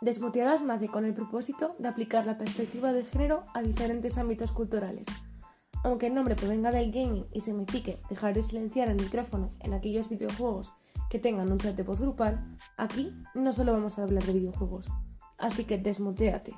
Desmuteadas nace con el propósito de aplicar la perspectiva de género a diferentes ámbitos culturales. Aunque el nombre provenga del gaming y signifique dejar de silenciar el micrófono en aquellos videojuegos que tengan un chat de voz grupal, aquí no solo vamos a hablar de videojuegos. Así que desmoteate.